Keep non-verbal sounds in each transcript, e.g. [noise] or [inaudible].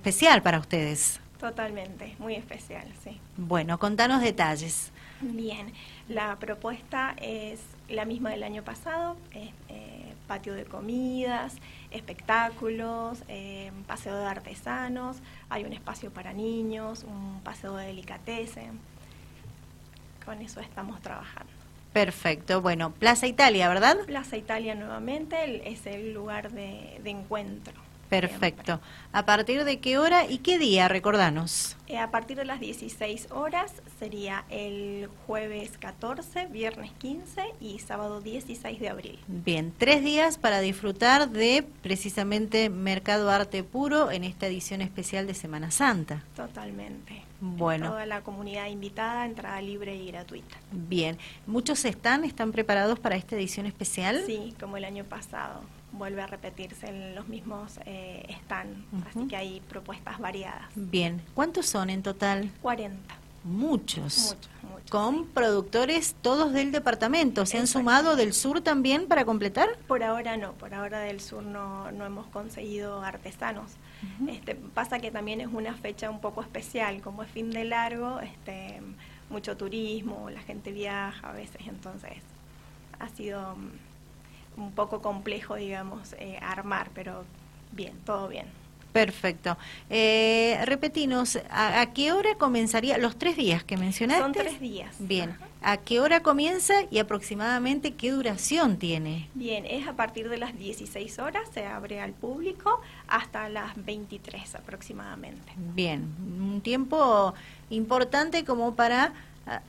especial para ustedes. Totalmente, muy especial, sí. Bueno, contanos detalles. Bien, la propuesta es la misma del año pasado, es, eh, patio de comidas, espectáculos, eh, paseo de artesanos, hay un espacio para niños, un paseo de delicatessen. Con eso estamos trabajando. Perfecto, bueno, Plaza Italia, ¿verdad? Plaza Italia nuevamente es el lugar de encuentro. Perfecto. ¿A partir de qué hora y qué día? Recordanos. Eh, a partir de las 16 horas sería el jueves 14, viernes 15 y sábado 16 de abril. Bien, tres días para disfrutar de precisamente Mercado Arte Puro en esta edición especial de Semana Santa. Totalmente. Bueno. Toda la comunidad invitada, entrada libre y gratuita. Bien. ¿Muchos están, están preparados para esta edición especial? Sí, como el año pasado vuelve a repetirse en los mismos eh, stand, así que hay propuestas variadas. Bien, ¿cuántos son en total? 40. Muchos. Muchos, Con productores todos del departamento. ¿Se han sumado del sur también para completar? Por ahora no, por ahora del sur no, no hemos conseguido artesanos. este, pasa que también es una fecha un poco especial, como es fin de largo, este, mucho turismo, la gente viaja a veces, entonces ha sido un poco complejo, digamos, eh, armar, pero bien, todo bien. Perfecto. Eh, repetinos, ¿a, qué hora comenzaría? Los tres días que mencionaste. Son tres días. Bien. ¿A qué hora comienza y aproximadamente qué duración tiene? Bien, es a partir de las 16 horas, se abre al público hasta las 23 aproximadamente. Bien, un tiempo importante como para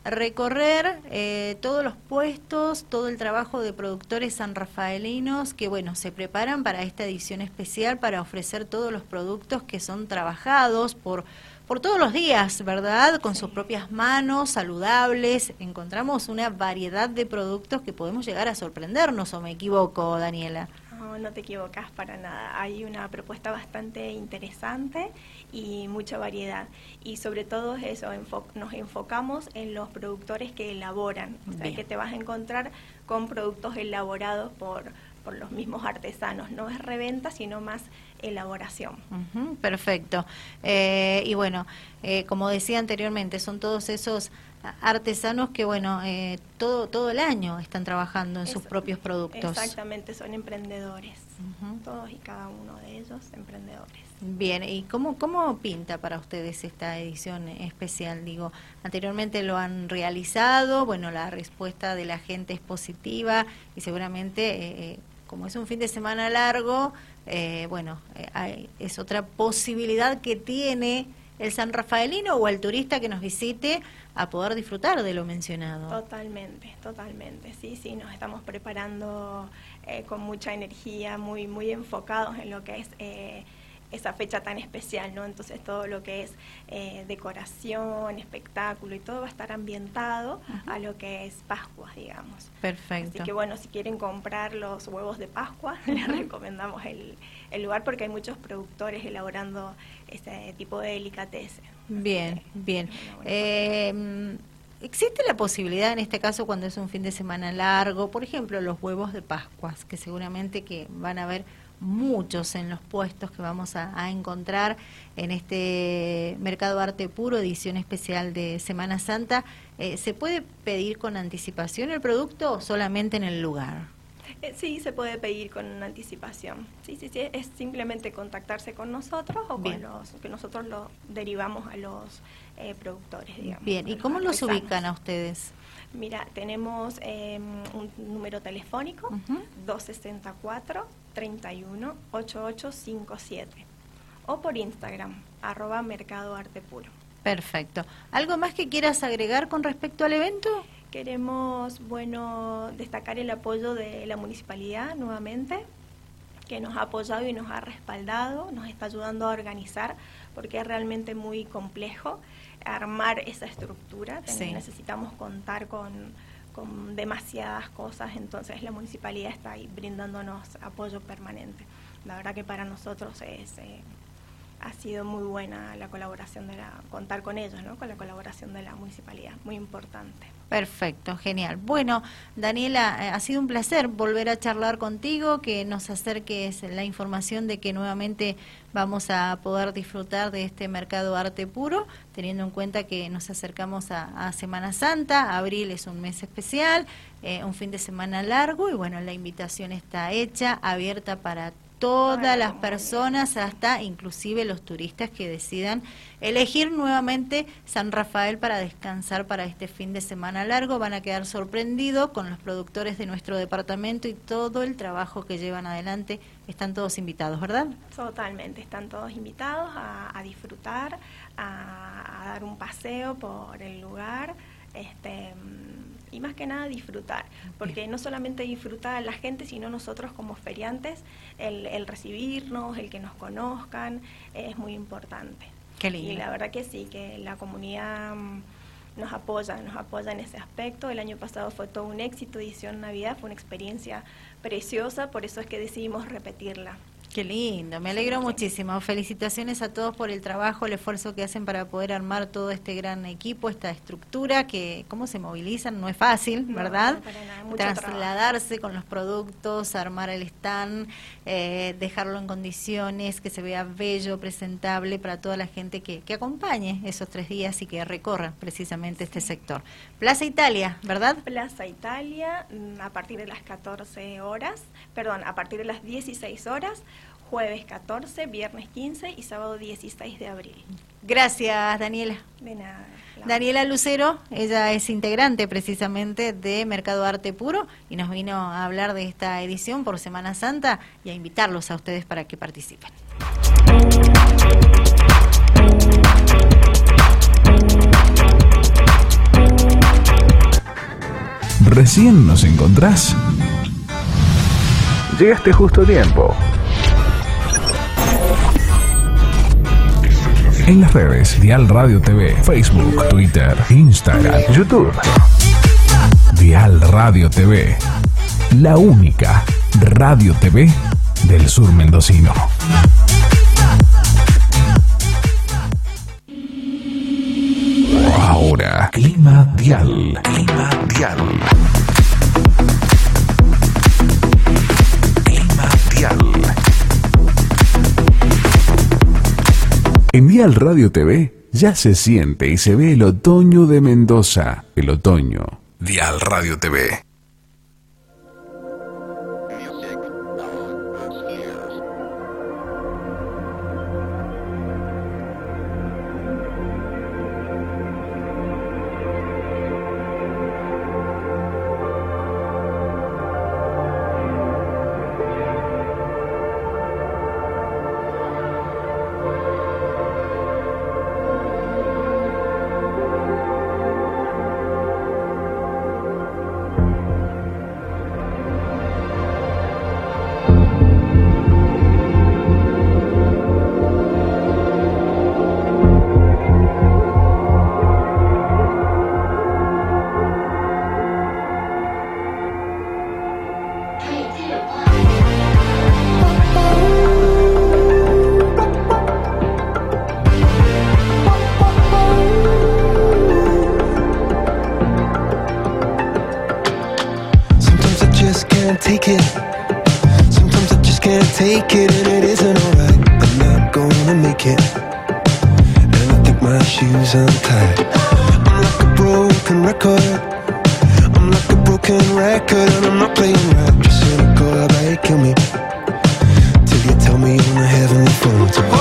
recorrer eh, todos los puestos, todo el trabajo de productores sanrafaelinos que, bueno, se preparan para esta edición especial para ofrecer todos los productos que son trabajados por, por todos los días, ¿verdad? Con sus propias manos, saludables. Encontramos una variedad de productos que podemos llegar a sorprendernos, ¿o me equivoco, Daniela? No, no te equivocas para nada. Hay una propuesta bastante interesante y mucha variedad. Y sobre todo eso, nos enfocamos en los productores que elaboran, o sea, que te vas a encontrar con productos elaborados por, por los mismos artesanos. No es reventa, sino más elaboración. perfecto. Eh, y bueno, eh, como decía anteriormente, son todos esos artesanos que, bueno, eh, todo, todo el año están trabajando en sus propios productos. Exactamente, son emprendedores. Todos y cada uno de ellos emprendedores. Bien, ¿y cómo, cómo pinta para ustedes esta edición especial? Digo, anteriormente lo han realizado, bueno, la respuesta de la gente es positiva y seguramente, eh, eh, como es un fin de semana largo, eh, bueno, es otra posibilidad que tiene el San Rafaelino o el turista que nos visite a poder disfrutar de lo mencionado. Totalmente, totalmente. Sí, sí, nos estamos preparando con mucha energía, muy, muy enfocados en lo que es esa fecha tan especial, ¿no? Entonces todo lo que es eh, decoración, espectáculo y todo va a estar ambientado a lo que es Pascua, digamos. Perfecto. Así que bueno, si quieren comprar los huevos de Pascua, [laughs] les recomendamos el, el, lugar porque hay muchos productores elaborando ese tipo de delicatessen. Bien, bien. Eh, ¿Existe la posibilidad en este caso cuando es un fin de semana largo, por ejemplo, los huevos de Pascuas, que seguramente que van a haber muchos en los puestos que vamos a, encontrar en este Mercado Arte Puro, edición especial de Semana Santa. Eh, ¿Se puede pedir con anticipación el producto o solamente en el lugar? Eh, sí, se puede pedir con anticipación. Sí, sí, sí, es simplemente contactarse con nosotros o con los que nosotros lo derivamos a los eh, productores, digamos. Bien, ¿y cómo los ubican a ustedes? Mira, tenemos em, un número telefónico, 264 31 8857 o por Instagram, arroba Mercado Arte Puro. Perfecto. ¿Algo más que quieras agregar con respecto al evento? Queremos, bueno, destacar el apoyo de la municipalidad nuevamente, que nos ha apoyado y nos ha respaldado, nos está ayudando a organizar, porque es realmente muy complejo armar esa estructura. Necesitamos contar con con demasiadas cosas, entonces la municipalidad está ahí brindándonos apoyo permanente. La verdad que para nosotros es, eh, ha sido muy buena la colaboración de la, contar con ellos, ¿no? Con la colaboración de la municipalidad, muy importante. Perfecto, genial. Bueno, Daniela, eh, ha sido un placer volver a charlar contigo, que nos acerques la información de que nuevamente vamos a poder disfrutar de este mercado arte puro, teniendo en cuenta que nos acercamos a, Semana Santa, abril es un mes especial, eh, un fin de semana largo y bueno, la invitación está hecha, abierta para todas las personas, hasta inclusive los turistas que decidan elegir nuevamente San Rafael para descansar para este fin de semana largo. Van a quedar sorprendidos con los productores de nuestro departamento y todo el trabajo que llevan adelante. Están todos invitados, ¿verdad? Totalmente, están todos invitados a, disfrutar, a, a dar un paseo por el lugar. Este, y más que nada disfrutar, porque no solamente disfrutar a la gente, sino nosotros como feriantes, el, recibirnos, el que nos conozcan, es muy importante. Qué lindo. Y la verdad que sí, que la comunidad mm, nos apoya, nos apoya en ese aspecto. El año pasado fue todo un éxito, edición Navidad, fue una experiencia preciosa, por eso es que decidimos repetirla. Qué lindo, me alegro muchísimo. Felicitaciones a todos por el trabajo, el esfuerzo que hacen para poder armar todo este gran equipo, esta estructura, que cómo se movilizan, no es fácil, ¿verdad? Trasladarse con los productos, armar el stand, eh, dejarlo en condiciones, que se vea bello, presentable para toda la gente que, que acompañe esos tres días y que recorra precisamente este sector. Plaza Italia, ¿verdad? Plaza Italia, mm, a partir de las 14 horas, perdón, a partir de las 16 horas jueves 14, viernes 15 y sábado 16 de abril. Gracias, Daniela. De nada. Daniela Lucero, ella es integrante precisamente de Mercado Arte Puro y nos vino a hablar de esta edición por Semana Santa y a invitarlos a ustedes para que participen. Recién nos encontrás. Llegaste justo a tiempo. En las redes Dial Radio TV, Facebook, Twitter, Instagram, YouTube. Dial Radio TV, la única radio TV del sur mendocino. Ahora, Clima Dial. Clima Dial. En Dial Radio TV ya se siente y se ve el otoño de Mendoza. El otoño. Dial Radio TV. just can't take it. Sometimes I just can't take it, and it isn't alright. I'm not gonna make it. And I think my shoes untied. I'm like a broken record. I'm like a broken record, and I'm not playing right. Just cynical, I bet you kill me. Till you tell me on the heavenly phone.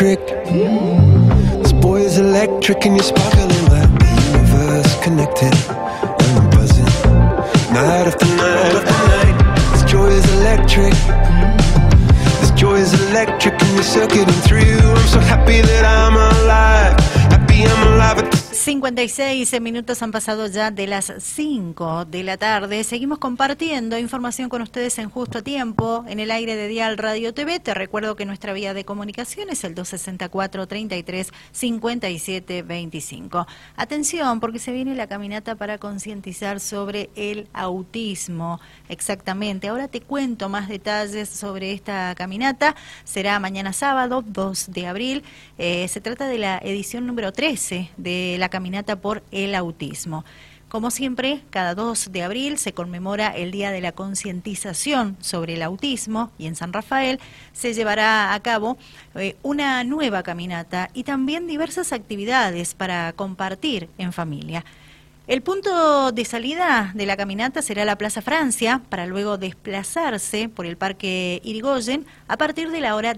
Electric. This boy is electric, and you sparkling like the universe connected. And we're buzzing night after night after night. This joy is electric. This joy is electric, and you're circuiting through. I'm so happy that I'm alive. Happy I'm alive 56 minutos han pasado ya de las 5 de la tarde. Seguimos compartiendo información con ustedes en justo tiempo en el aire de Dial Radio TV. Te recuerdo que nuestra vía de comunicación es el 264 33 57 25. Atención, porque se viene la caminata para concientizar sobre el autismo. Exactamente. Ahora te cuento más detalles sobre esta caminata. Será mañana sábado, 2 de abril. Eh, se trata de la edición número 13 de la caminata por el autismo. Como siempre, cada 2 de abril se conmemora el Día de la Concientización sobre el Autismo y en San Rafael se llevará a cabo eh, una nueva caminata y también diversas actividades para compartir en familia. El punto de salida de la caminata será la Plaza Francia para luego desplazarse por el Parque Irigoyen a partir de la hora